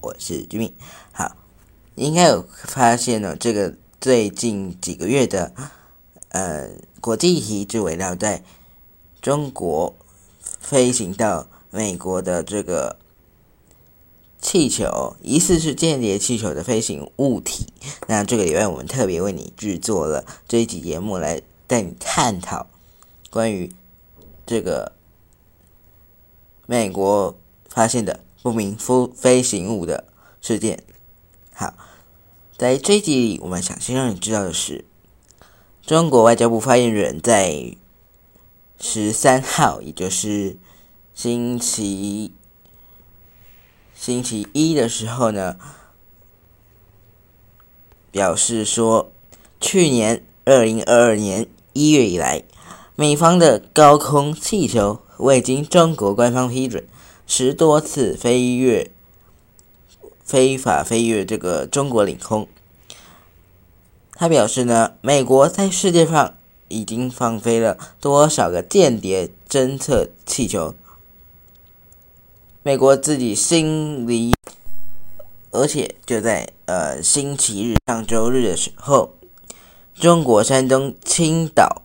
我是君明，好应该有发现呢，这个最近几个月的呃国际议题就围绕在中国飞行到美国的这个气球，疑似是间谍气球的飞行物体。那这个礼拜我们特别为你制作了这一集节目，来带你探讨关于这个美国发现的不明飞飞行物的事件。好。在这一集里，我们想先让你知道的是，中国外交部发言人，在十三号，也就是星期星期一的时候呢，表示说，去年二零二二年一月以来，美方的高空气球未经中国官方批准，十多次飞越。非法飞越这个中国领空，他表示呢，美国在世界上已经放飞了多少个间谍侦测气球？美国自己心里，而且就在呃星期日上周日的时候，中国山东青岛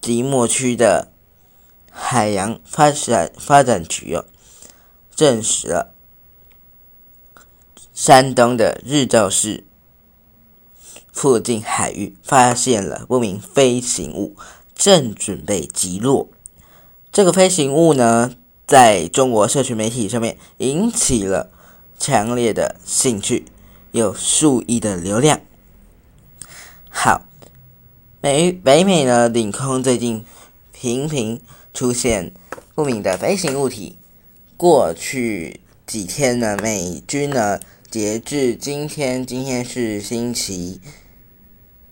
即墨区的海洋发展发展局哦，证实了。山东的日照市附近海域发现了不明飞行物，正准备击落。这个飞行物呢，在中国社区媒体上面引起了强烈的兴趣，有数亿的流量。好，美北美呢领空最近频频出现不明的飞行物体。过去几天呢，美军呢。截至今天，今天是星期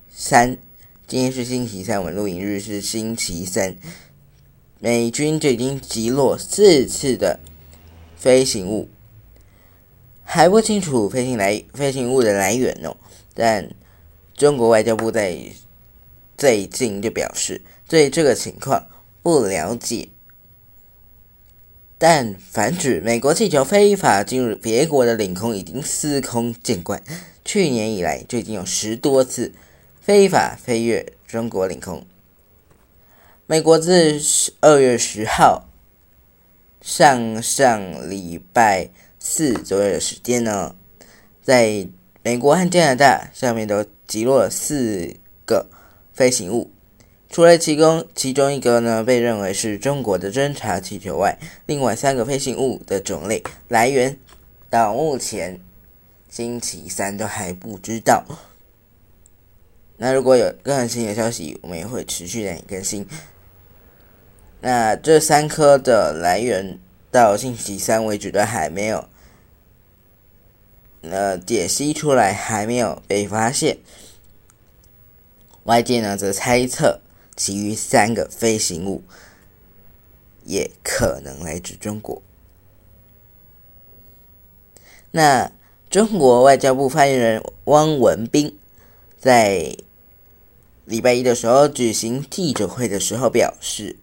三，今天是星期三，我们录影日是星期三。美军就已经击落四次的飞行物，还不清楚飞行来飞行物的来源哦。但中国外交部在最近就表示，对这个情况不了解。但反指美国气球非法进入别国的领空已经司空见惯，去年以来就已经有十多次非法飞越中国领空。美国自二月十号上上礼拜四左右的时间呢，在美国和加拿大上面都击落了四个飞行物。除了其中其中一个呢被认为是中国的侦察气球外，另外三个飞行物的种类来源到目前星期三都还不知道。那如果有更新的消息，我们也会持续的更新。那这三颗的来源到星期三为止都还没有呃解析出来，还没有被发现。外界呢则猜测。其余三个飞行物也可能来自中国。那中国外交部发言人汪文斌在礼拜一的时候举行记者会的时候表示，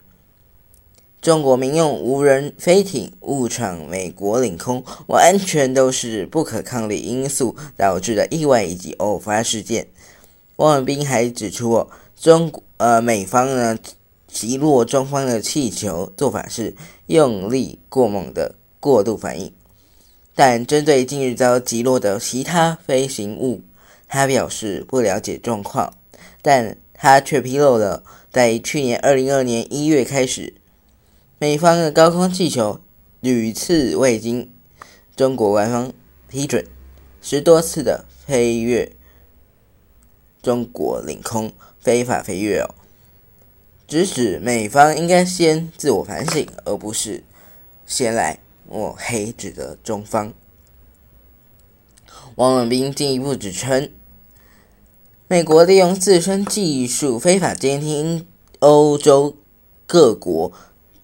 中国民用无人飞艇误闯美国领空，完全都是不可抗力因素导致的意外以及偶发事件。汪文斌还指出，中国。呃，美方呢击落中方的气球做法是用力过猛的过度反应，但针对近日遭击落的其他飞行物，他表示不了解状况，但他却披露了在去年二零二年一月开始，美方的高空气球屡次未经中国官方批准，十多次的飞越中国领空。非法飞跃哦，指使美方应该先自我反省，而不是先来抹黑指责中方。汪文斌进一步指称，美国利用自身技术非法监听欧洲各国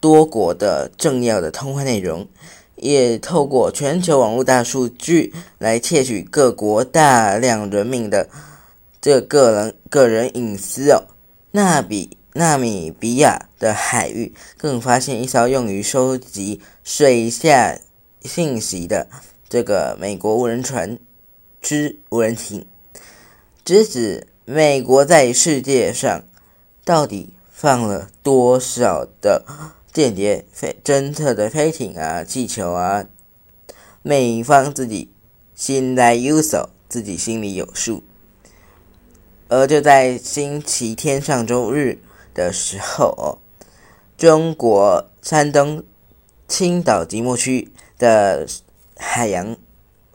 多国的重要的通话内容，也透过全球网络大数据来窃取各国大量人民的。这个人个人隐私哦，纳比纳米比亚的海域更发现一艘用于收集水下信息的这个美国无人船之无人艇，直指美国在世界上到底放了多少的间谍飞侦测的飞艇啊、气球啊，美方自己心来有手，自己心里有数。而就在星期天上周日的时候，中国山东青岛即墨区的海洋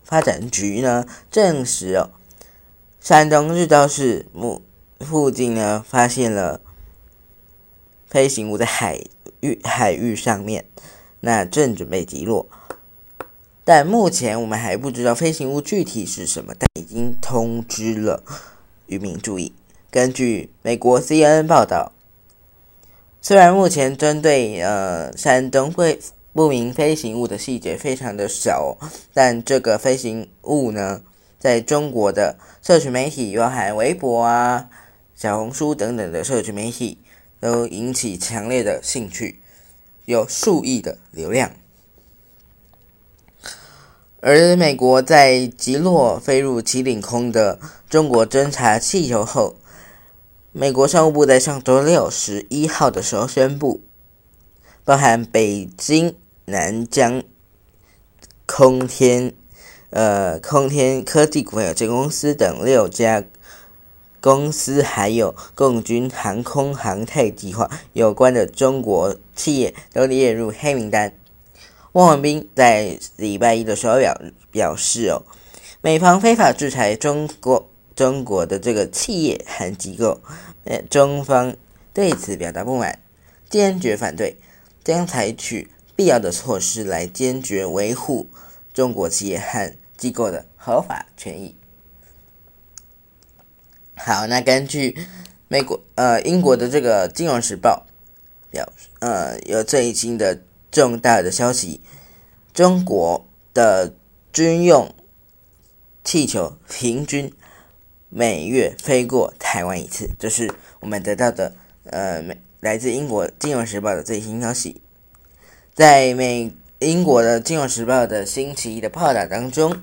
发展局呢证实哦，山东日照市目附近呢发现了飞行物在海域海域上面，那正准备击落，但目前我们还不知道飞行物具体是什么，但已经通知了。渔民注意，根据美国 CNN 报道，虽然目前针对呃山东会不明飞行物的细节非常的少，但这个飞行物呢，在中国的社群媒体，包含微博啊、小红书等等的社群媒体，都引起强烈的兴趣，有数亿的流量。而美国在击落飞入其领空的中国侦察气球后，美国商务部在上周六十一号的时候宣布，包含北京南疆空天呃空天科技股份有限公司等六家公司，还有共军航空航太计划有关的中国企业都列入黑名单。汪文斌在礼拜一的时候表表示：“哦，美方非法制裁中国中国的这个企业和机构，呃，中方对此表达不满，坚决反对，将采取必要的措施来坚决维护中国企业和机构的合法权益。”好，那根据美国呃英国的这个《金融时报》表，呃，有最新的。重大的消息：中国的军用气球平均每月飞过台湾一次，这是我们得到的呃，来自英国《金融时报》的最新消息。在美英国的《金融时报》的星期一的报道当中，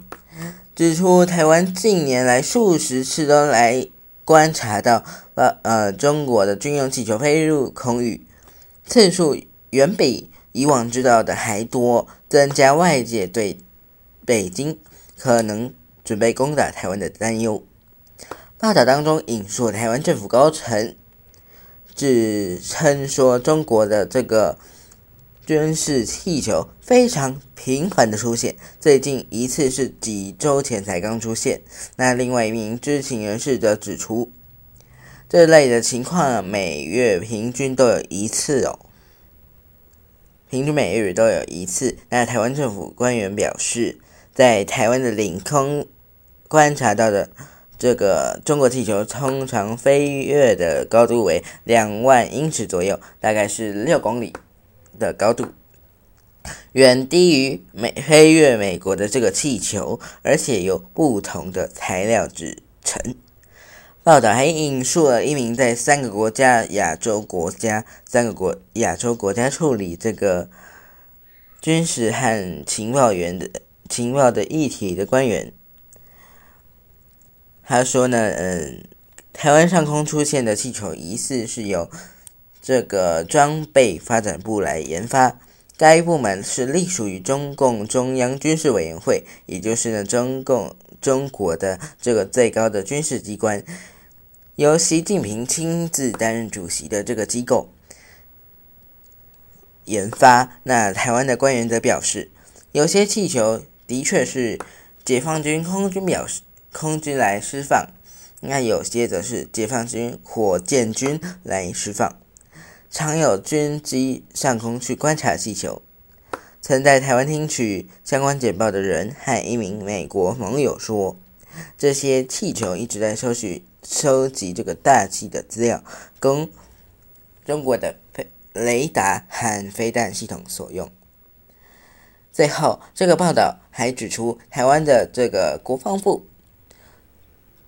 指出台湾近年来数十次都来观察到呃呃中国的军用气球飞入空域，次数远比。以往知道的还多，增加外界对北京可能准备攻打台湾的担忧。报道当中引述台湾政府高层，指称说中国的这个军事气球非常频繁的出现，最近一次是几周前才刚出现。那另外一名知情人士则指出，这类的情况每月平均都有一次哦。平均每日都有一次。那台湾政府官员表示，在台湾的领空观察到的这个中国气球，通常飞跃的高度为两万英尺左右，大概是六公里的高度，远低于美飞越美国的这个气球，而且由不同的材料制成。报道还引述了一名在三个国家亚洲国家三个国亚洲国家处理这个军事和情报员的情报的议题的官员，他说呢，嗯，台湾上空出现的气球疑似是由这个装备发展部来研发，该部门是隶属于中共中央军事委员会，也就是呢中共中国的这个最高的军事机关。由习近平亲自担任主席的这个机构研发，那台湾的官员则表示，有些气球的确是解放军空军表示空军来释放，那有些则是解放军火箭军来释放。常有军机上空去观察气球，曾在台湾听取相关简报的人和一名美国盟友说，这些气球一直在收取。收集这个大气的资料，供中国的飞雷达和飞弹系统所用。最后，这个报道还指出，台湾的这个国防部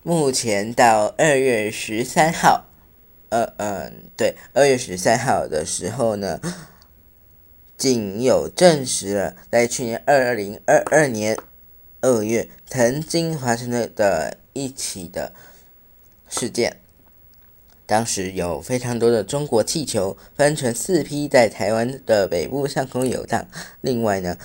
目前到二月十三号，呃嗯，对，二月十三号的时候呢，仅有证实了在去年二零二二年二月曾经发生的的一起的事件。当时有非常多的中国气球分成四批在台湾的北部上空游荡。另外呢，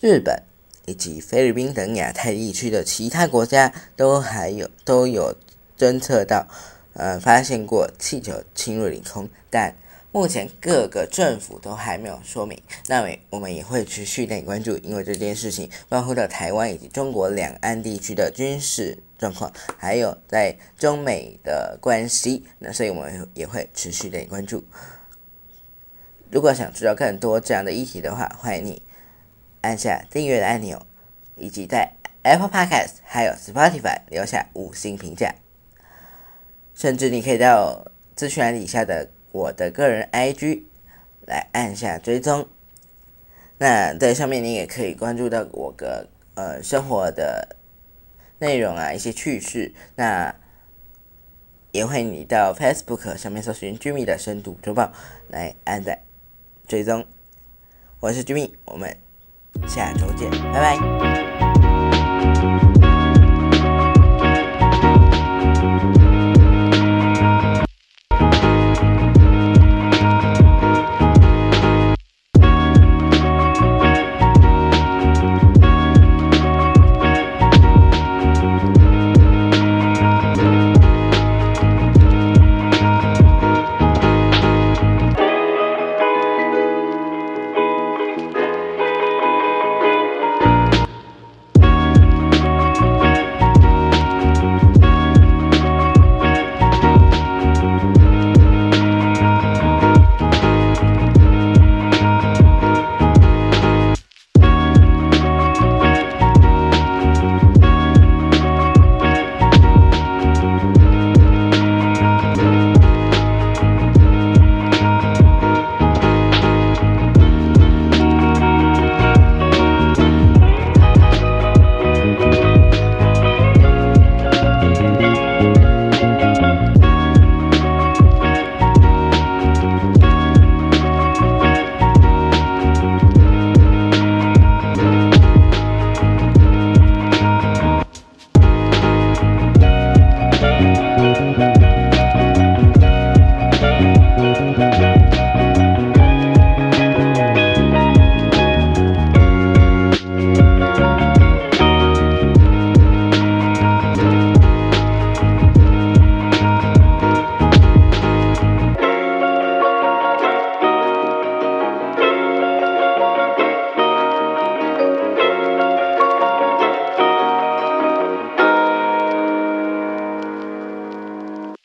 日本以及菲律宾等亚太地区的其他国家都还有都有侦测到，呃，发现过气球侵入领空，但目前各个政府都还没有说明。那么我们也会持续的关注，因为这件事情关乎到台湾以及中国两岸地区的军事。状况，还有在中美的关系，那所以我们也会持续的关注。如果想知道更多这样的议题的话，欢迎你按下订阅的按钮，以及在 Apple Podcast 还有 Spotify 留下五星评价。甚至你可以到资讯栏底下的我的个人 IG 来按下追踪。那在上面你也可以关注到我的呃生活的。内容啊，一些趣事，那也会你到 Facebook 上面搜寻 Jimmy 的深度周报来按在追踪。我是 Jimmy，我们下周见，拜拜。